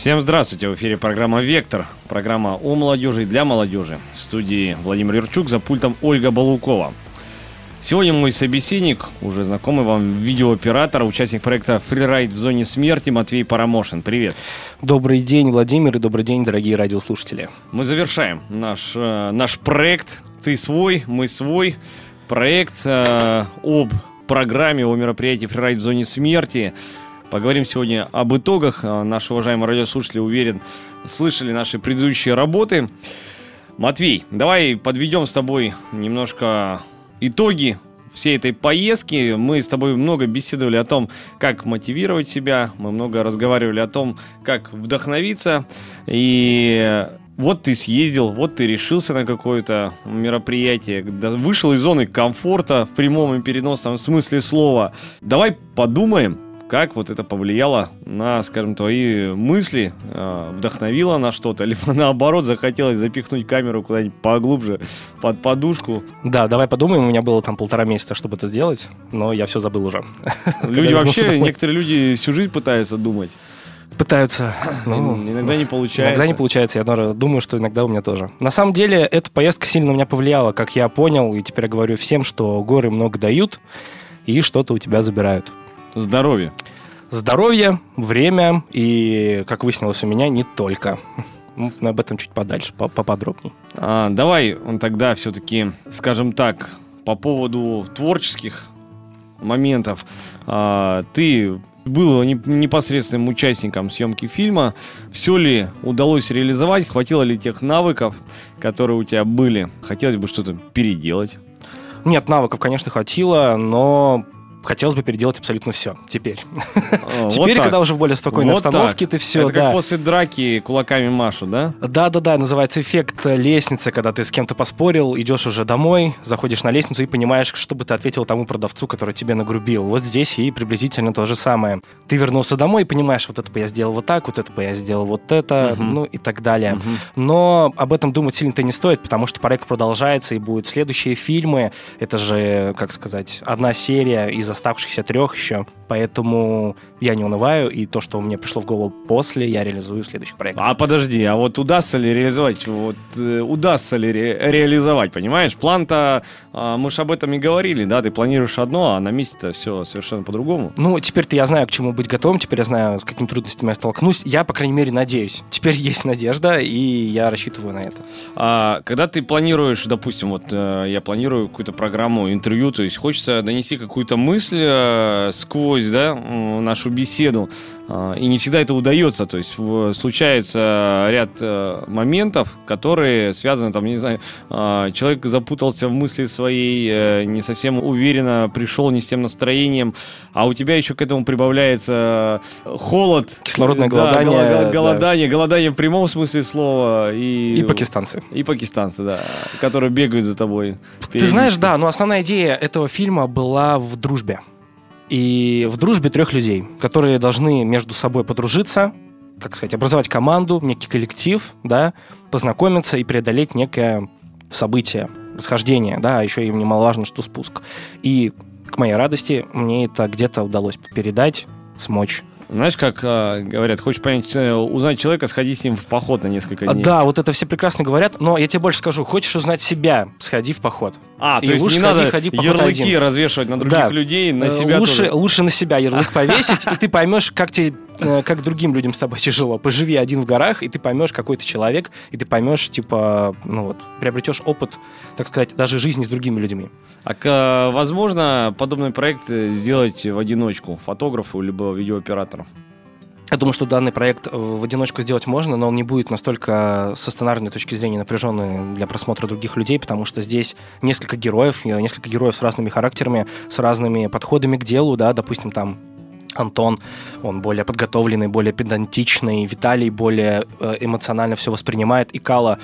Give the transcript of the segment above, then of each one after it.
Всем здравствуйте, в эфире программа «Вектор», программа о молодежи и для молодежи. В студии Владимир Юрчук, за пультом Ольга Балукова. Сегодня мой собеседник, уже знакомый вам видеооператор, участник проекта «Фрирайд в зоне смерти» Матвей Парамошин. Привет. Добрый день, Владимир, и добрый день, дорогие радиослушатели. Мы завершаем наш, э, наш проект «Ты свой, мы свой». Проект э, об программе, о мероприятии «Фрирайд в зоне смерти». Поговорим сегодня об итогах. Э, наши уважаемые радиослушатели, уверен, слышали наши предыдущие работы. Матвей, давай подведем с тобой немножко итоги всей этой поездки. Мы с тобой много беседовали о том, как мотивировать себя. Мы много разговаривали о том, как вдохновиться. И вот ты съездил, вот ты решился на какое-то мероприятие, вышел из зоны комфорта в прямом и переносном смысле слова. Давай подумаем, как вот это повлияло на, скажем, твои мысли, э, вдохновило на что-то, либо наоборот захотелось запихнуть камеру куда-нибудь поглубже под подушку. Да, давай подумаем, у меня было там полтора месяца, чтобы это сделать, но я все забыл уже. Люди вообще, некоторые люди всю жизнь пытаются думать. Пытаются. Ну, иногда не получается. Иногда не получается. Я думаю, что иногда у меня тоже. На самом деле, эта поездка сильно на меня повлияла, как я понял, и теперь я говорю всем, что горы много дают, и что-то у тебя забирают. Здоровье. Здоровье, время и, как выяснилось у меня, не только. Мы об этом чуть подальше, поподробнее. А, давай он тогда все-таки, скажем так, по поводу творческих моментов. А, ты был непосредственным участником съемки фильма. Все ли удалось реализовать? Хватило ли тех навыков, которые у тебя были? Хотелось бы что-то переделать? Нет, навыков, конечно, хватило, но хотелось бы переделать абсолютно все теперь. теперь, когда уже в более спокойной обстановке, ты все. Это как после драки кулаками Машу, да? Да, да, да, называется эффект лестницы, когда ты с кем-то поспорил, идешь уже домой, заходишь на лестницу и понимаешь, что бы ты ответил тому продавцу, который тебе нагрубил. Вот здесь и приблизительно то же самое. Ты вернулся домой и понимаешь, вот это бы я сделал вот так, вот это бы я сделал вот это, ну и так далее. Но об этом думать сильно-то не стоит, потому что проект продолжается и будут следующие фильмы. Это же, как сказать, одна серия из оставшихся трех еще. Поэтому я не унываю, и то, что мне пришло в голову после, я реализую в следующих проектах. А подожди, а вот удастся ли реализовать? Вот э, удастся ли ре- реализовать, понимаешь? План-то, э, мы же об этом и говорили, да? Ты планируешь одно, а на месте-то все совершенно по-другому. Ну, теперь-то я знаю, к чему быть готовым, теперь я знаю, с какими трудностями я столкнусь. Я, по крайней мере, надеюсь. Теперь есть надежда, и я рассчитываю на это. А когда ты планируешь, допустим, вот э, я планирую какую-то программу, интервью, то есть хочется донести какую-то мысль э, сквозь, да, нашу беседу. А, и не всегда это удается. То есть случается ряд э, моментов, которые связаны, там, не знаю, а, человек запутался в мысли своей, э, не совсем уверенно пришел, не с тем настроением, а у тебя еще к этому прибавляется холод. Кислородное голодание. Да, голодание, да. голодание в прямом смысле слова. И, и пакистанцы. И пакистанцы, да, которые бегают за тобой. Ты знаешь, да, но основная идея этого фильма была в дружбе и в дружбе трех людей, которые должны между собой подружиться, как сказать, образовать команду, некий коллектив, да, познакомиться и преодолеть некое событие, расхождение, да, а еще им немаловажно, что спуск. И к моей радости мне это где-то удалось передать, смочь. Знаешь, как э, говорят, хочешь понять, э, узнать человека, сходи с ним в поход на несколько дней. Да, вот это все прекрасно говорят, но я тебе больше скажу, хочешь узнать себя, сходи в поход. А, и то есть не ходи, надо ходи ярлыки один. развешивать на других да. людей, на э, себя лучше, тоже. Лучше на себя ярлык повесить, и ты поймешь, как тебе как другим людям с тобой тяжело. Поживи один в горах, и ты поймешь, какой ты человек, и ты поймешь, типа, ну вот, приобретешь опыт, так сказать, даже жизни с другими людьми. А возможно подобный проект сделать в одиночку фотографу либо видеооператору? Я думаю, что данный проект в одиночку сделать можно, но он не будет настолько со сценарной точки зрения напряженный для просмотра других людей, потому что здесь несколько героев, несколько героев с разными характерами, с разными подходами к делу, да, допустим, там Антон, он более подготовленный, более педантичный, Виталий более э, эмоционально все воспринимает, и Кала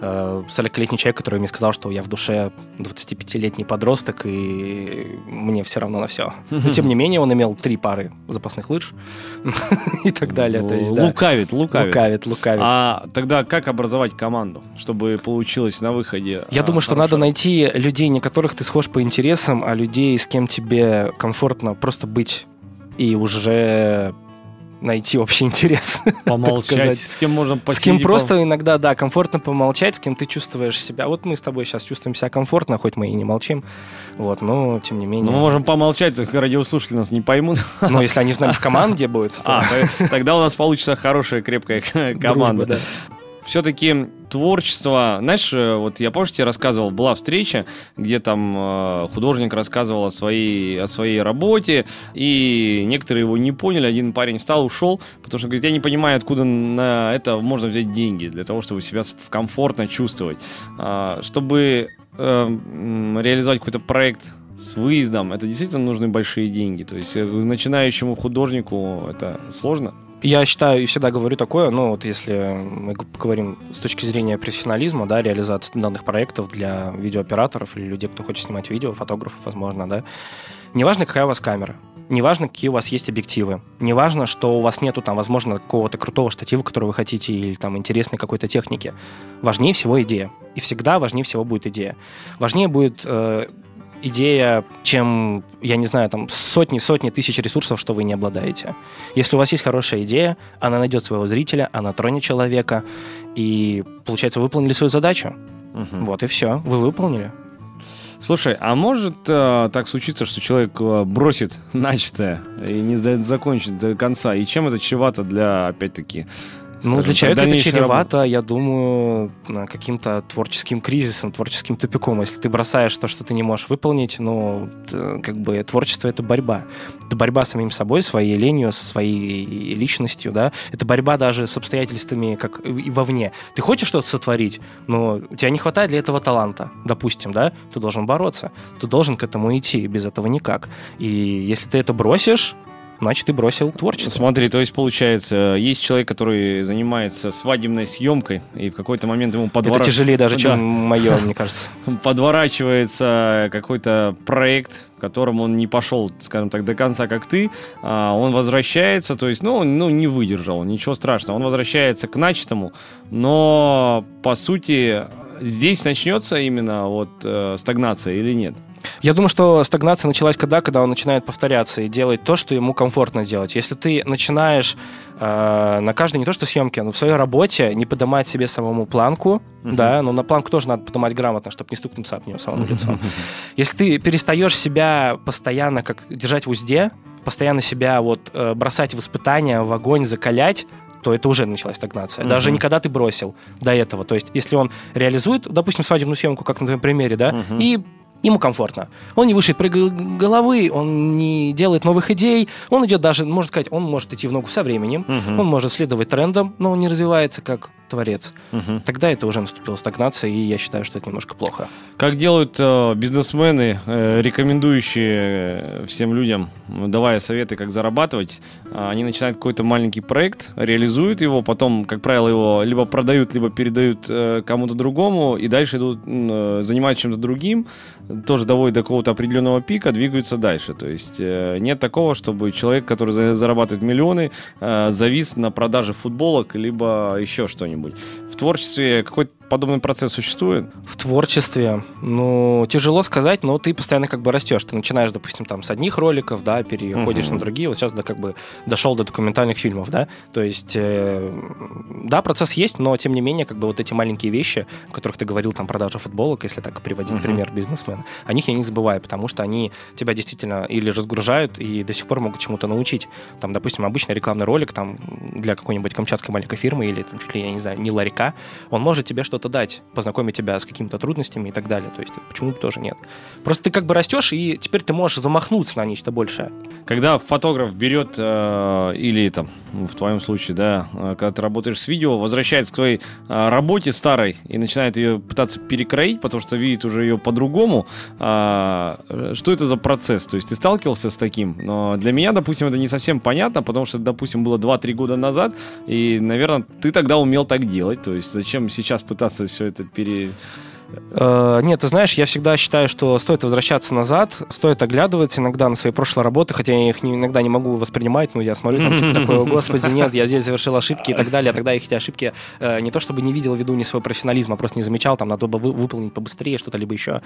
40-летний э, человек, который мне сказал, что я в душе 25-летний подросток, и мне все равно на все. Но, тем не менее, он имел три пары запасных лыж и так далее. То есть, да. Лукавит, лукавит. Лукавит, лукавит. А тогда как образовать команду, чтобы получилось на выходе? Я думаю, что надо найти людей, не которых ты схож по интересам, а людей, с кем тебе комфортно просто быть и уже найти общий интерес. Помолчать, с кем можно посидеть. С кем просто иногда, да, комфортно помолчать, с кем ты чувствуешь себя. Вот мы с тобой сейчас чувствуем себя комфортно, хоть мы и не молчим, вот, но тем не менее. Ну, мы можем помолчать, только радиослушатели нас не поймут. Ну, если они с нами в команде будут. А, тогда у нас получится хорошая, крепкая команда все-таки творчество, знаешь, э, вот я позже тебе рассказывал, была встреча, где там э, художник рассказывал о своей, о своей работе, и некоторые его не поняли, один парень встал, ушел, потому что говорит, я не понимаю, откуда на это можно взять деньги, для того, чтобы себя комфортно чувствовать. А, чтобы э, реализовать какой-то проект с выездом, это действительно нужны большие деньги. То есть начинающему художнику это сложно? Я считаю и всегда говорю такое, ну вот если мы говорим с точки зрения профессионализма, да, реализации данных проектов для видеооператоров или людей, кто хочет снимать видео, фотографов, возможно, да, неважно, какая у вас камера, неважно, какие у вас есть объективы, неважно, что у вас нету там, возможно, какого-то крутого штатива, который вы хотите, или там интересной какой-то техники. Важнее всего идея. И всегда важнее всего будет идея. Важнее будет э, идея, чем, я не знаю, там сотни-сотни тысяч ресурсов, что вы не обладаете. Если у вас есть хорошая идея, она найдет своего зрителя, она тронет человека, и, получается, выполнили свою задачу. Угу. Вот и все, вы выполнили. Слушай, а может э, так случиться, что человек э, бросит начатое и не закончит до конца? И чем это чревато для, опять-таки, ну, для человека это чревато, работы. я думаю, каким-то творческим кризисом, творческим тупиком. Если ты бросаешь то, что ты не можешь выполнить, ну, как бы творчество — это борьба. Это борьба с самим собой, своей ленью, своей личностью, да. Это борьба даже с обстоятельствами как и вовне. Ты хочешь что-то сотворить, но у тебя не хватает для этого таланта, допустим, да, ты должен бороться, ты должен к этому идти, без этого никак. И если ты это бросишь, значит, ты бросил творчество. Смотри, то есть, получается, есть человек, который занимается свадебной съемкой, и в какой-то момент ему подворачивается... Это тяжелее даже, чем да. мое, мне кажется. Подворачивается какой-то проект, в котором он не пошел, скажем так, до конца, как ты, а он возвращается, то есть, ну, ну, не выдержал, ничего страшного, он возвращается к начатому, но, по сути, здесь начнется именно вот э, стагнация или нет? Я думаю, что стагнация началась когда, когда он начинает повторяться и делать то, что ему комфортно делать. Если ты начинаешь э, на каждой не то что съемке, но в своей работе не поднимать себе самому планку, uh-huh. да, но на планку тоже надо поднимать грамотно, чтобы не стукнуться об нее самому лицом. Если ты перестаешь себя постоянно как держать в узде, постоянно себя вот э, бросать в испытания, в огонь, закалять, то это уже началась стагнация. Mm-hmm. Даже никогда ты бросил до этого. То есть, если он реализует, допустим, свадебную съемку, как на твоем примере, да, mm-hmm. и ему комфортно. Он не выше головы, он не делает новых идей, он идет даже, можно сказать, он может идти в ногу со временем, угу. он может следовать трендам, но он не развивается как творец. Угу. Тогда это уже наступила стагнация, и я считаю, что это немножко плохо. Как делают э, бизнесмены, э, рекомендующие э, всем людям, давая советы, как зарабатывать, э, они начинают какой-то маленький проект, реализуют его, потом, как правило, его либо продают, либо передают э, кому-то другому, и дальше идут, э, занимаются чем-то другим, тоже доводят до какого-то определенного пика, двигаются дальше. То есть э, нет такого, чтобы человек, который зарабатывает миллионы, э, завис на продаже футболок, либо еще что-нибудь. В творчестве какой-то подобный процесс существует? В творчестве, ну, тяжело сказать, но ты постоянно как бы растешь. Ты начинаешь, допустим, там с одних роликов, да, переходишь угу. на другие. Вот сейчас, да, как бы дошел до документальных фильмов, да. То есть, э, да, процесс есть, но тем не менее, как бы вот эти маленькие вещи, о которых ты говорил, там, продажа футболок, если так приводить угу. пример бизнесмена, о них я не забываю, потому что они тебя действительно или разгружают и до сих пор могут чему-то научить. Там, допустим, обычный рекламный ролик там для какой-нибудь камчатской маленькой фирмы или, там, чуть ли, я не знаю, не ларька, он может тебе что-то дать, познакомить тебя с какими-то трудностями и так далее. То есть почему бы тоже нет. Просто ты как бы растешь, и теперь ты можешь замахнуться на нечто большее. Когда фотограф берет, э, или там, в твоем случае, да, э, когда ты работаешь с видео, возвращается к своей э, работе старой и начинает ее пытаться перекроить, потому что видит уже ее по-другому, э, что это за процесс? То есть ты сталкивался с таким? Но для меня, допустим, это не совсем понятно, потому что, допустим, было 2-3 года назад, и, наверное, ты тогда умел так делать. То есть зачем сейчас пытаться все это пере... Э, нет, ты знаешь, я всегда считаю, что стоит возвращаться назад, стоит оглядываться иногда на свои прошлые работы, хотя я их не, иногда не могу воспринимать, но я смотрю там типа такое, господи, нет, я здесь совершил ошибки и так далее, а тогда я эти ошибки э, не то чтобы не видел в виду не свой профессионализм, а просто не замечал, там надо бы вы, выполнить побыстрее что-то либо еще.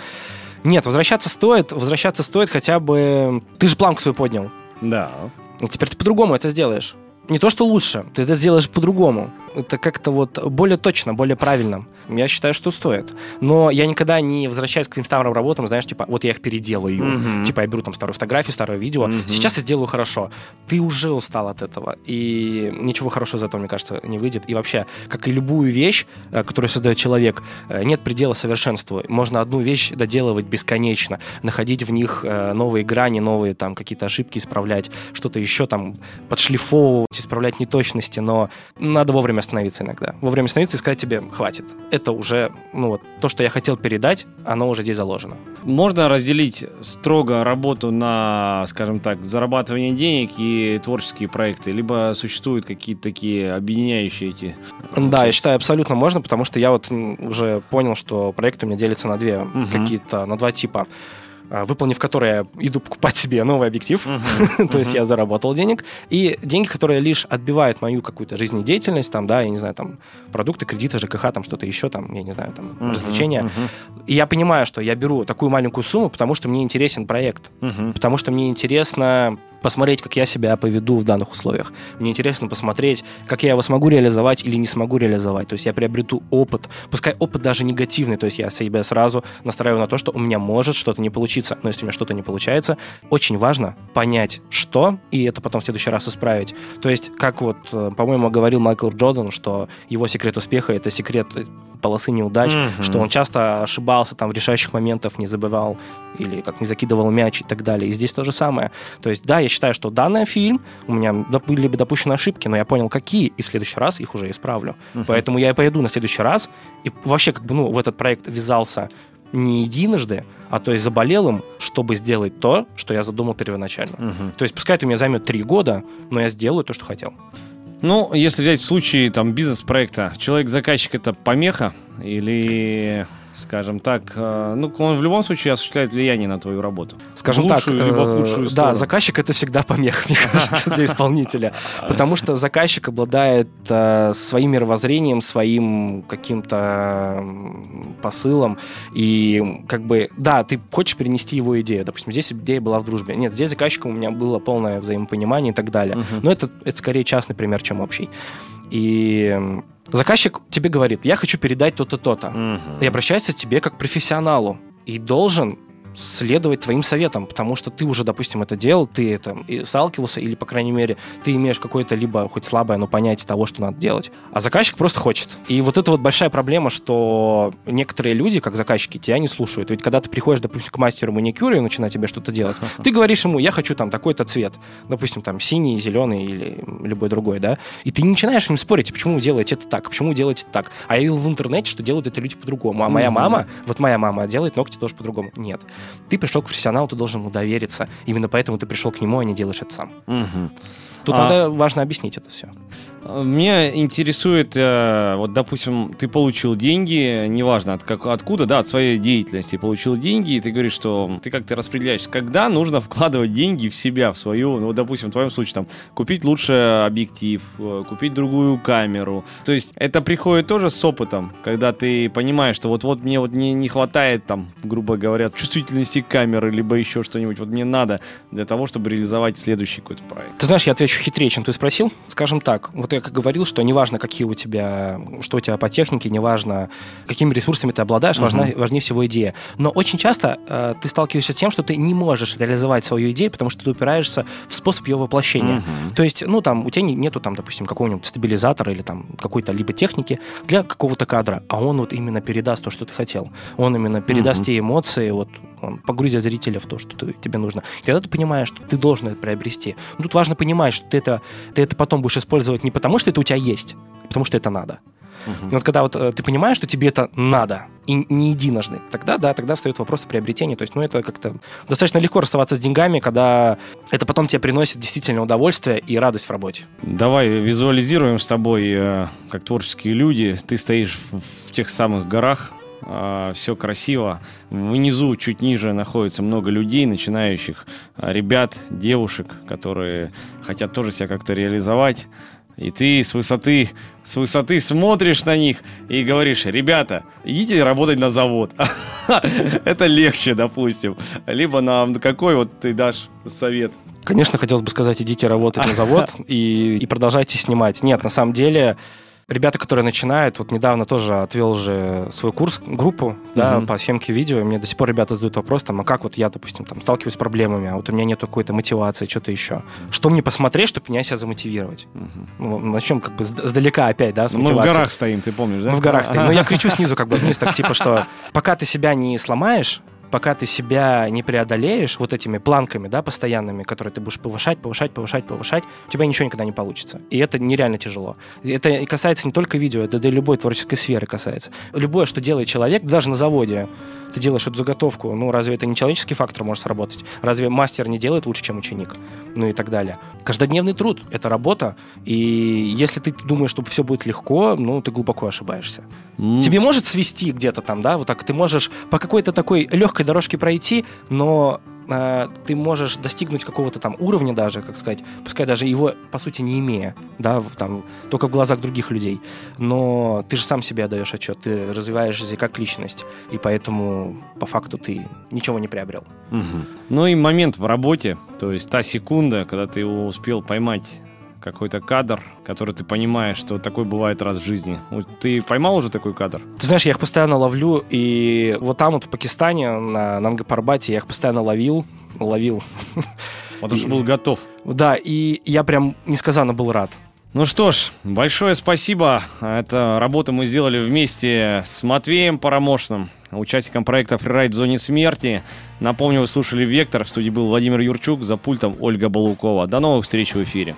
Нет, возвращаться стоит, возвращаться стоит хотя бы... Ты же планку свою поднял. Да. И теперь ты по-другому это сделаешь. Не то, что лучше, ты это сделаешь по-другому. Это как-то вот более точно, более правильно. Я считаю, что стоит. Но я никогда не возвращаюсь к каким-то старым работам, знаешь, типа, вот я их переделаю. Mm-hmm. Типа, я беру там старую фотографию, старое видео. Mm-hmm. Сейчас я сделаю хорошо. Ты уже устал от этого. И ничего хорошего из этого, мне кажется, не выйдет. И вообще, как и любую вещь, э, которую создает человек, э, нет предела совершенству. Можно одну вещь доделывать бесконечно, находить в них э, новые грани, новые там какие-то ошибки исправлять, что-то еще там подшлифовывать исправлять неточности, но надо вовремя остановиться иногда. Вовремя остановиться и сказать тебе, хватит. Это уже, ну вот, то, что я хотел передать, оно уже здесь заложено. Можно разделить строго работу на, скажем так, зарабатывание денег и творческие проекты, либо существуют какие-то такие объединяющие эти? Да, я считаю, абсолютно можно, потому что я вот уже понял, что проект у меня делится на две угу. какие-то, на два типа. А, выполнив которые я иду покупать себе новый объектив, то есть я заработал денег, и деньги, которые лишь отбивают мою какую-то жизнедеятельность, там, да, я не знаю, там, продукты, кредиты, ЖКХ, там, что-то еще, там, я не знаю, там, развлечения. И я понимаю, что я беру такую маленькую сумму, потому что мне интересен проект, потому что мне интересно посмотреть, как я себя поведу в данных условиях. Мне интересно посмотреть, как я его смогу реализовать или не смогу реализовать. То есть я приобрету опыт, пускай опыт даже негативный, то есть я себя сразу настраиваю на то, что у меня может что-то не получиться. Но если у меня что-то не получается, очень важно понять, что, и это потом в следующий раз исправить. То есть, как вот, э, по-моему, говорил Майкл Джордан, что его секрет успеха — это секрет полосы неудач, mm-hmm. что он часто ошибался там в решающих моментах, не забывал или как не закидывал мяч и так далее. И здесь то же самое. То есть, да, я считаю, что данный фильм, у меня были бы допущены ошибки, но я понял, какие, и в следующий раз их уже исправлю. Uh-huh. Поэтому я и поеду на следующий раз, и вообще как бы, ну, в этот проект ввязался не единожды, а то есть заболел им, чтобы сделать то, что я задумал первоначально. Uh-huh. То есть пускай это у меня займет три года, но я сделаю то, что хотел. Ну, если взять в случае там бизнес-проекта, человек-заказчик это помеха или скажем так, э, ну, он в любом случае осуществляет влияние на твою работу. Скажем лучшую, так, либо э, худшую сторону. Да, заказчик это всегда помеха, мне кажется, для исполнителя. Потому что заказчик обладает э, своим мировоззрением, своим каким-то посылом. И как бы, да, ты хочешь перенести его идею. Допустим, здесь идея была в дружбе. Нет, здесь заказчиком у меня было полное взаимопонимание и так далее. Но это, это скорее частный пример, чем общий. И Заказчик тебе говорит, я хочу передать то-то, то-то. Угу. И обращается к тебе как к профессионалу. И должен следовать твоим советам, потому что ты уже, допустим, это делал, ты это и сталкивался, или, по крайней мере, ты имеешь какое-то либо хоть слабое, но понятие того, что надо делать. А заказчик просто хочет. И вот это вот большая проблема, что некоторые люди, как заказчики, тебя не слушают. Ведь когда ты приходишь, допустим, к мастеру маникюра и начинает тебе что-то делать, ты говоришь ему, я хочу там такой-то цвет, допустим, там синий, зеленый или любой другой, да, и ты не начинаешь с ним спорить, почему вы делаете это так, почему вы делаете так. А я видел в интернете, что делают это люди по-другому. А моя мама, вот моя мама делает ногти тоже по-другому. Нет. Ты пришел к профессионалу, ты должен ему довериться. Именно поэтому ты пришел к нему, а не делаешь это сам. Угу. Тут а... надо важно объяснить это все. Меня интересует, э, вот, допустим, ты получил деньги, неважно от как, откуда, да, от своей деятельности получил деньги, и ты говоришь, что ты как-то распределяешь, когда нужно вкладывать деньги в себя, в свою, ну, допустим, в твоем случае, там, купить лучше объектив, э, купить другую камеру. То есть это приходит тоже с опытом, когда ты понимаешь, что вот-вот мне вот не, не хватает, там, грубо говоря, чувствительности камеры, либо еще что-нибудь, вот мне надо для того, чтобы реализовать следующий какой-то проект. Ты знаешь, я отвечу хитрее, чем ты спросил. Скажем так, вот я как говорил, что неважно, какие у тебя, что у тебя по технике, неважно, какими ресурсами ты обладаешь, uh-huh. важна, важнее всего идея. Но очень часто э, ты сталкиваешься с тем, что ты не можешь реализовать свою идею, потому что ты упираешься в способ ее воплощения. Uh-huh. То есть, ну, там, у тебя нету, там, допустим, какого-нибудь стабилизатора или там какой-то либо техники для какого-то кадра, а он вот именно передаст то, что ты хотел. Он именно передаст uh-huh. те эмоции, вот он погрузит зрителя в то, что ты, тебе нужно. И тогда ты понимаешь, что ты должен это приобрести. Но тут важно понимать, что ты это, ты это потом будешь использовать не потому, что это у тебя есть, а потому что это надо. И вот когда вот э, ты понимаешь, что тебе это надо, и не единожды, тогда, да, тогда встает вопрос о приобретении. То есть, ну, это как-то достаточно легко расставаться с деньгами, когда это потом тебе приносит действительно удовольствие и радость в работе. Давай визуализируем с тобой, э, как творческие люди. Ты стоишь в, в тех самых горах, все красиво. Внизу, чуть ниже, находится много людей, начинающих а, ребят, девушек, которые хотят тоже себя как-то реализовать. И ты с высоты, с высоты смотришь на них и говоришь, ребята, идите работать на завод. Это легче, допустим. Либо на какой вот ты дашь совет? Конечно, хотелось бы сказать, идите работать на завод и, и продолжайте снимать. Нет, на самом деле ребята, которые начинают, вот недавно тоже отвел же свой курс, группу, да, по съемке видео, и мне до сих пор ребята задают вопрос, там, а как вот я, допустим, там, сталкиваюсь с проблемами, а вот у меня нет какой-то мотивации, что-то еще. Что мне посмотреть, чтобы меня себя замотивировать? Ну, начнем как бы сдалека опять, да, с Мы в горах стоим, ты помнишь, да? Мы в горах стоим. Но я кричу снизу как бы вниз, так типа, что пока ты себя не сломаешь, пока ты себя не преодолеешь вот этими планками, да, постоянными, которые ты будешь повышать, повышать, повышать, повышать, у тебя ничего никогда не получится. И это нереально тяжело. Это касается не только видео, это до любой творческой сферы касается. Любое, что делает человек, даже на заводе, ты делаешь эту заготовку, ну разве это не человеческий фактор может сработать? Разве мастер не делает лучше, чем ученик? Ну и так далее. Каждодневный труд — это работа, и если ты думаешь, что все будет легко, ну ты глубоко ошибаешься. Mm. Тебе может свести где-то там, да, вот так ты можешь по какой-то такой легкой дорожке пройти, но э, ты можешь достигнуть какого-то там уровня даже, как сказать, пускай даже его, по сути, не имея, да, там, только в глазах других людей, но ты же сам себе даешь отчет, ты развиваешься как личность, и поэтому по факту ты ничего не приобрел. Угу. Ну и момент в работе, то есть та секунда, когда ты его успел поймать какой-то кадр, который ты понимаешь, что такой бывает раз в жизни. Ты поймал уже такой кадр? Ты знаешь, я их постоянно ловлю, и вот там вот в Пакистане, на Нангапарбате, я их постоянно ловил, ловил. Потому что был готов. Да, и я прям несказанно был рад. Ну что ж, большое спасибо. Это работу мы сделали вместе с Матвеем Парамошным, участником проекта «Фрирайд в зоне смерти». Напомню, вы слушали «Вектор». В студии был Владимир Юрчук, за пультом Ольга Балукова. До новых встреч в эфире.